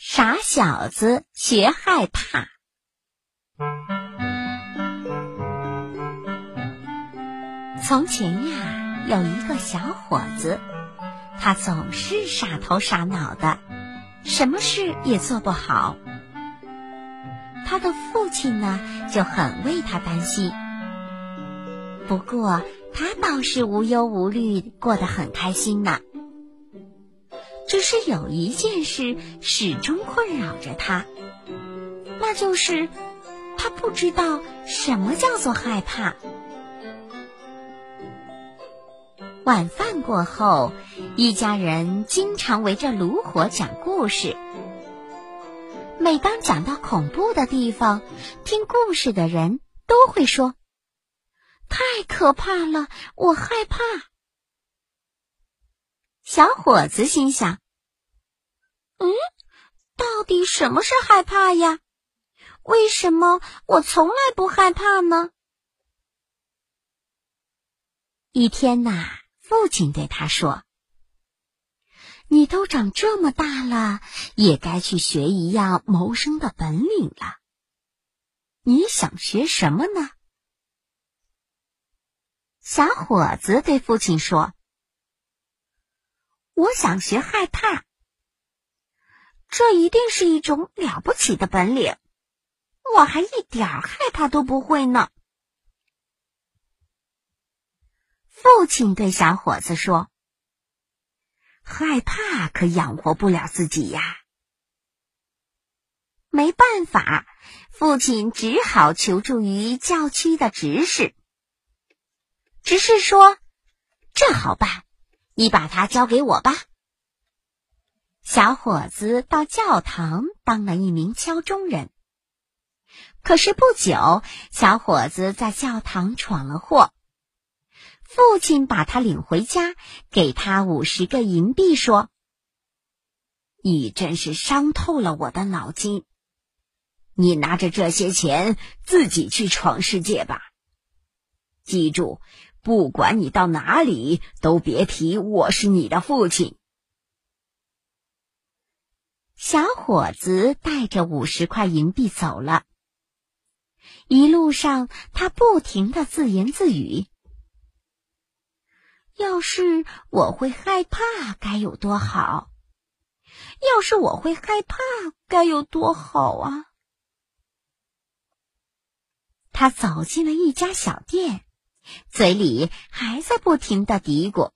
傻小子学害怕。从前呀，有一个小伙子，他总是傻头傻脑的，什么事也做不好。他的父亲呢，就很为他担心。不过，他倒是无忧无虑，过得很开心呢。只是有一件事始终困扰着他，那就是他不知道什么叫做害怕。晚饭过后，一家人经常围着炉火讲故事。每当讲到恐怖的地方，听故事的人都会说：“太可怕了，我害怕。”小伙子心想：“嗯，到底什么是害怕呀？为什么我从来不害怕呢？”一天呐，父亲对他说：“你都长这么大了，也该去学一样谋生的本领了。你想学什么呢？”小伙子对父亲说。我想学害怕，这一定是一种了不起的本领。我还一点害怕都不会呢。父亲对小伙子说：“害怕可养活不了自己呀。”没办法，父亲只好求助于教区的执事。执事说：“这好办。”你把它交给我吧。小伙子到教堂当了一名敲钟人。可是不久，小伙子在教堂闯了祸。父亲把他领回家，给他五十个银币，说：“你真是伤透了我的脑筋。你拿着这些钱自己去闯世界吧。记住。”不管你到哪里，都别提我是你的父亲。小伙子带着五十块银币走了。一路上，他不停的自言自语：“要是我会害怕，该有多好！要是我会害怕，该有多好啊！”他走进了一家小店。嘴里还在不停的嘀咕。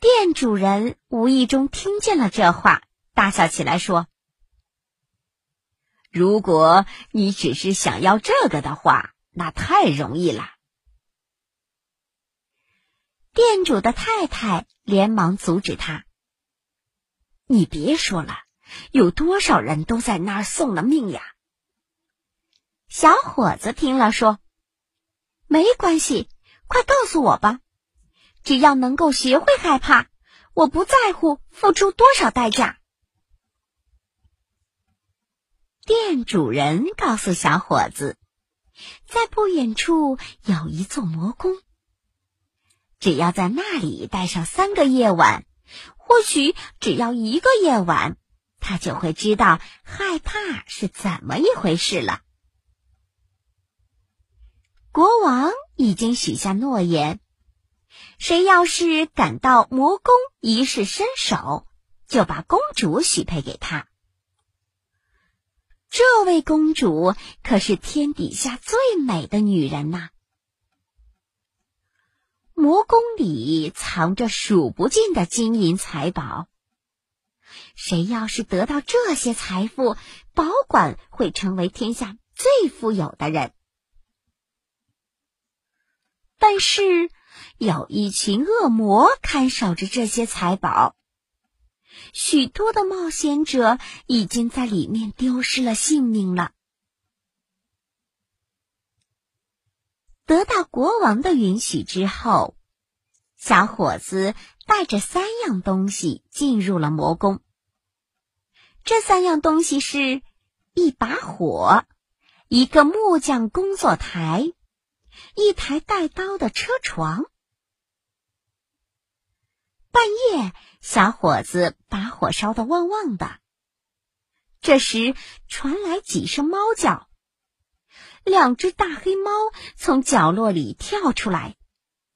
店主人无意中听见了这话，大笑起来说：“如果你只是想要这个的话，那太容易了。”店主的太太连忙阻止他：“你别说了，有多少人都在那儿送了命呀！”小伙子听了说。没关系，快告诉我吧！只要能够学会害怕，我不在乎付出多少代价。店主人告诉小伙子，在不远处有一座魔宫，只要在那里待上三个夜晚，或许只要一个夜晚，他就会知道害怕是怎么一回事了。国王已经许下诺言，谁要是敢到魔宫一试身手，就把公主许配给他。这位公主可是天底下最美的女人呐！魔宫里藏着数不尽的金银财宝，谁要是得到这些财富，保管会成为天下最富有的人。但是，有一群恶魔看守着这些财宝，许多的冒险者已经在里面丢失了性命了。得到国王的允许之后，小伙子带着三样东西进入了魔宫。这三样东西是：一把火，一个木匠工作台。一台带刀的车床。半夜，小伙子把火烧得旺旺的，这时传来几声猫叫，两只大黑猫从角落里跳出来，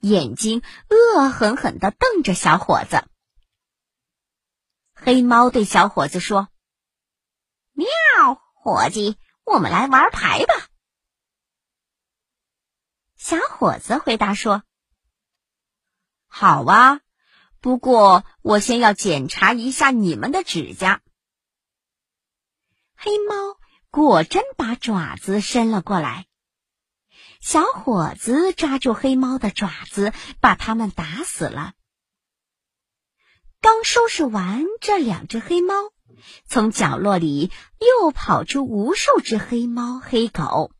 眼睛恶狠狠地瞪着小伙子。黑猫对小伙子说：“喵，伙计，我们来玩牌吧。”小伙子回答说：“好啊，不过我先要检查一下你们的指甲。”黑猫果真把爪子伸了过来，小伙子抓住黑猫的爪子，把它们打死了。刚收拾完这两只黑猫，从角落里又跑出无数只黑猫、黑狗，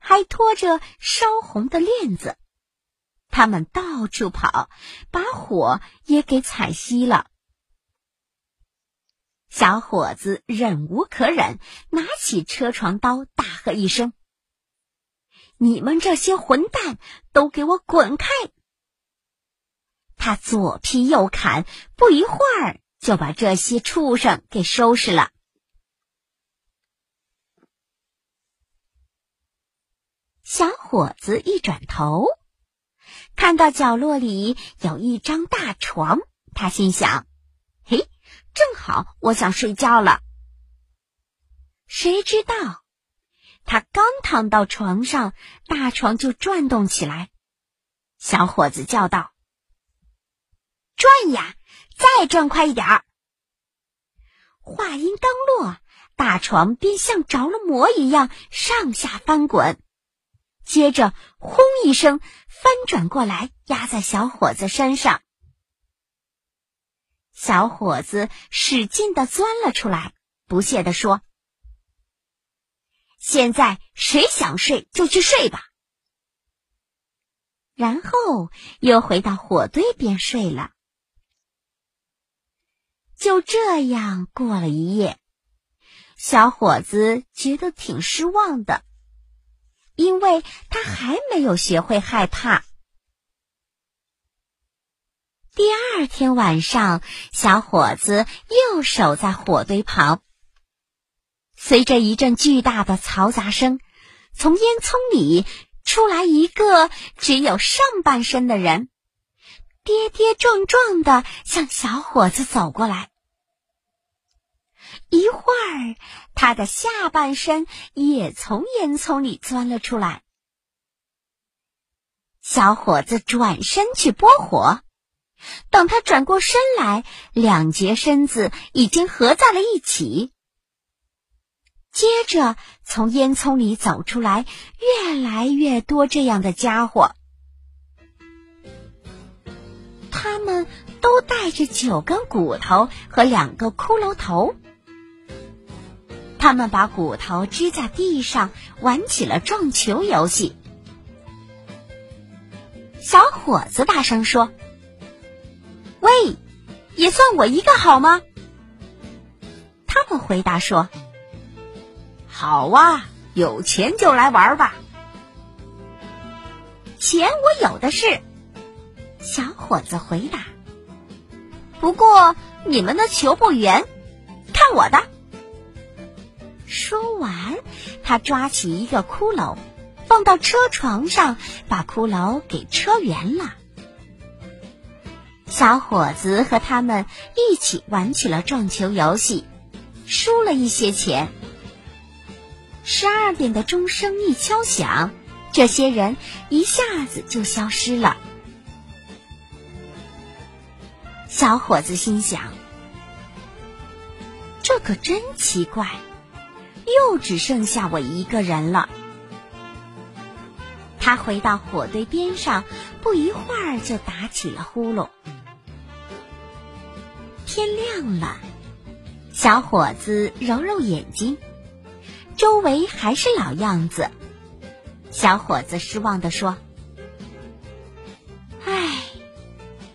还拖着烧红的链子。他们到处跑，把火也给踩熄了。小伙子忍无可忍，拿起车床刀，大喝一声：“你们这些混蛋，都给我滚开！”他左劈右砍，不一会儿就把这些畜生给收拾了。小伙子一转头，看到角落里有一张大床，他心想：“嘿，正好我想睡觉了。”谁知道，他刚躺到床上，大床就转动起来。小伙子叫道。转呀，再转快一点儿！话音刚落，大床便像着了魔一样上下翻滚，接着“轰”一声翻转过来，压在小伙子身上。小伙子使劲的钻了出来，不屑的说：“现在谁想睡就去睡吧。”然后又回到火堆边睡了。就这样过了一夜，小伙子觉得挺失望的，因为他还没有学会害怕。第二天晚上，小伙子又守在火堆旁。随着一阵巨大的嘈杂声，从烟囱里出来一个只有上半身的人，跌跌撞撞的向小伙子走过来。一会儿，他的下半身也从烟囱里钻了出来。小伙子转身去拨火，等他转过身来，两截身子已经合在了一起。接着，从烟囱里走出来越来越多这样的家伙，他们都带着九根骨头和两个骷髅头。他们把骨头支在地上，玩起了撞球游戏。小伙子大声说：“喂，也算我一个好吗？”他们回答说：“好啊，有钱就来玩吧。”钱我有的是，小伙子回答。不过你们的球不圆，看我的。说完，他抓起一个骷髅，放到车床上，把骷髅给车圆了。小伙子和他们一起玩起了撞球游戏，输了一些钱。十二点的钟声一敲响，这些人一下子就消失了。小伙子心想：这可真奇怪。又只剩下我一个人了。他回到火堆边上，不一会儿就打起了呼噜。天亮了，小伙子揉揉眼睛，周围还是老样子。小伙子失望地说：“唉，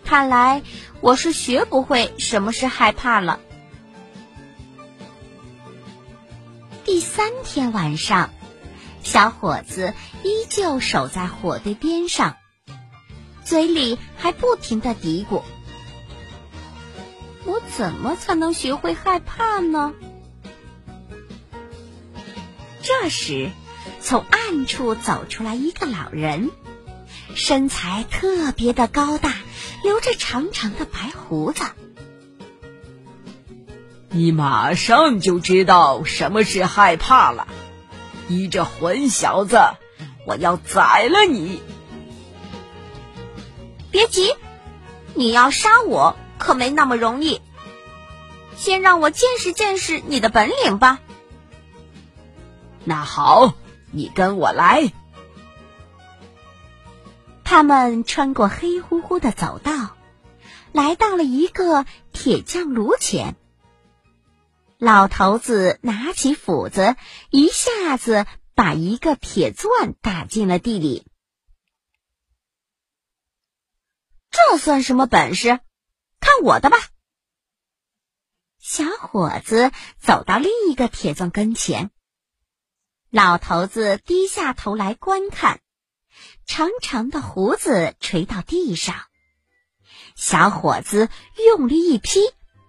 看来我是学不会什么是害怕了。”三天晚上，小伙子依旧守在火堆边上，嘴里还不停的嘀咕：“我怎么才能学会害怕呢？”这时，从暗处走出来一个老人，身材特别的高大，留着长长的白胡子。你马上就知道什么是害怕了，你这混小子，我要宰了你！别急，你要杀我可没那么容易，先让我见识见识你的本领吧。那好，你跟我来。他们穿过黑乎乎的走道，来到了一个铁匠炉前。老头子拿起斧子，一下子把一个铁钻打进了地里。这算什么本事？看我的吧！小伙子走到另一个铁钻跟前。老头子低下头来观看，长长的胡子垂到地上。小伙子用力一劈，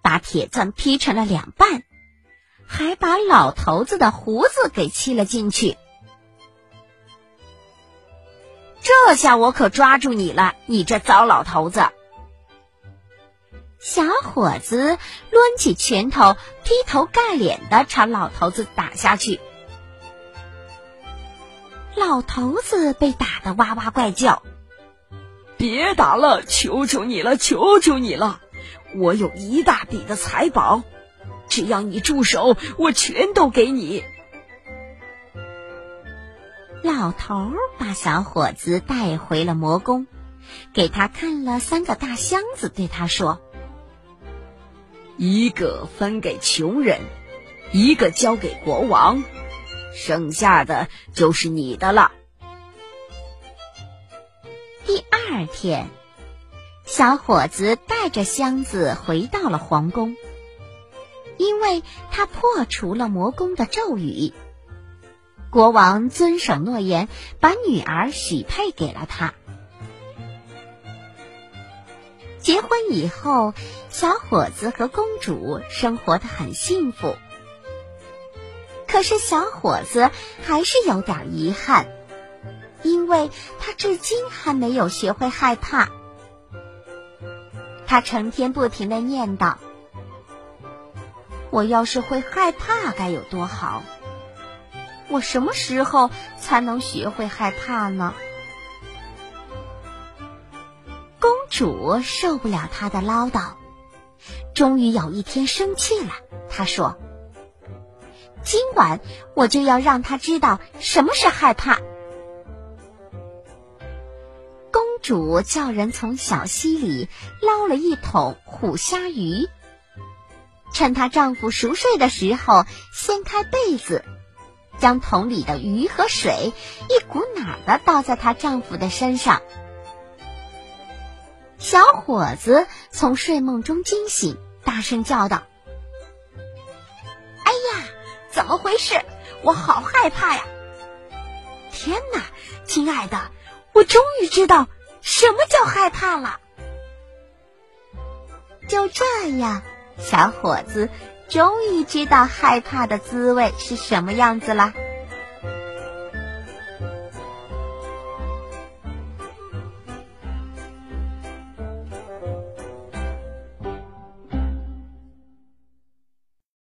把铁钻劈成了两半，还把老头子的胡子给切了进去。这下我可抓住你了，你这糟老头子！小伙子抡起拳头，劈头盖脸的朝老头子打下去。老头子被打得哇哇怪叫：“别打了，求求你了，求求你了！我有一大笔的财宝，只要你住手，我全都给你。”老头把小伙子带回了魔宫，给他看了三个大箱子，对他说：“一个分给穷人，一个交给国王。”剩下的就是你的了。第二天，小伙子带着箱子回到了皇宫，因为他破除了魔宫的咒语。国王遵守诺言，把女儿许配给了他。结婚以后，小伙子和公主生活的很幸福。可是小伙子还是有点遗憾，因为他至今还没有学会害怕。他成天不停的念叨：“我要是会害怕该有多好！我什么时候才能学会害怕呢？”公主受不了他的唠叨，终于有一天生气了，她说。今晚我就要让他知道什么是害怕。公主叫人从小溪里捞了一桶虎虾鱼，趁她丈夫熟睡的时候，掀开被子，将桶里的鱼和水一股脑的倒在她丈夫的身上。小伙子从睡梦中惊醒，大声叫道。哎呀怎么回事？我好害怕呀！天哪，亲爱的，我终于知道什么叫害怕了。就这样，小伙子终于知道害怕的滋味是什么样子了。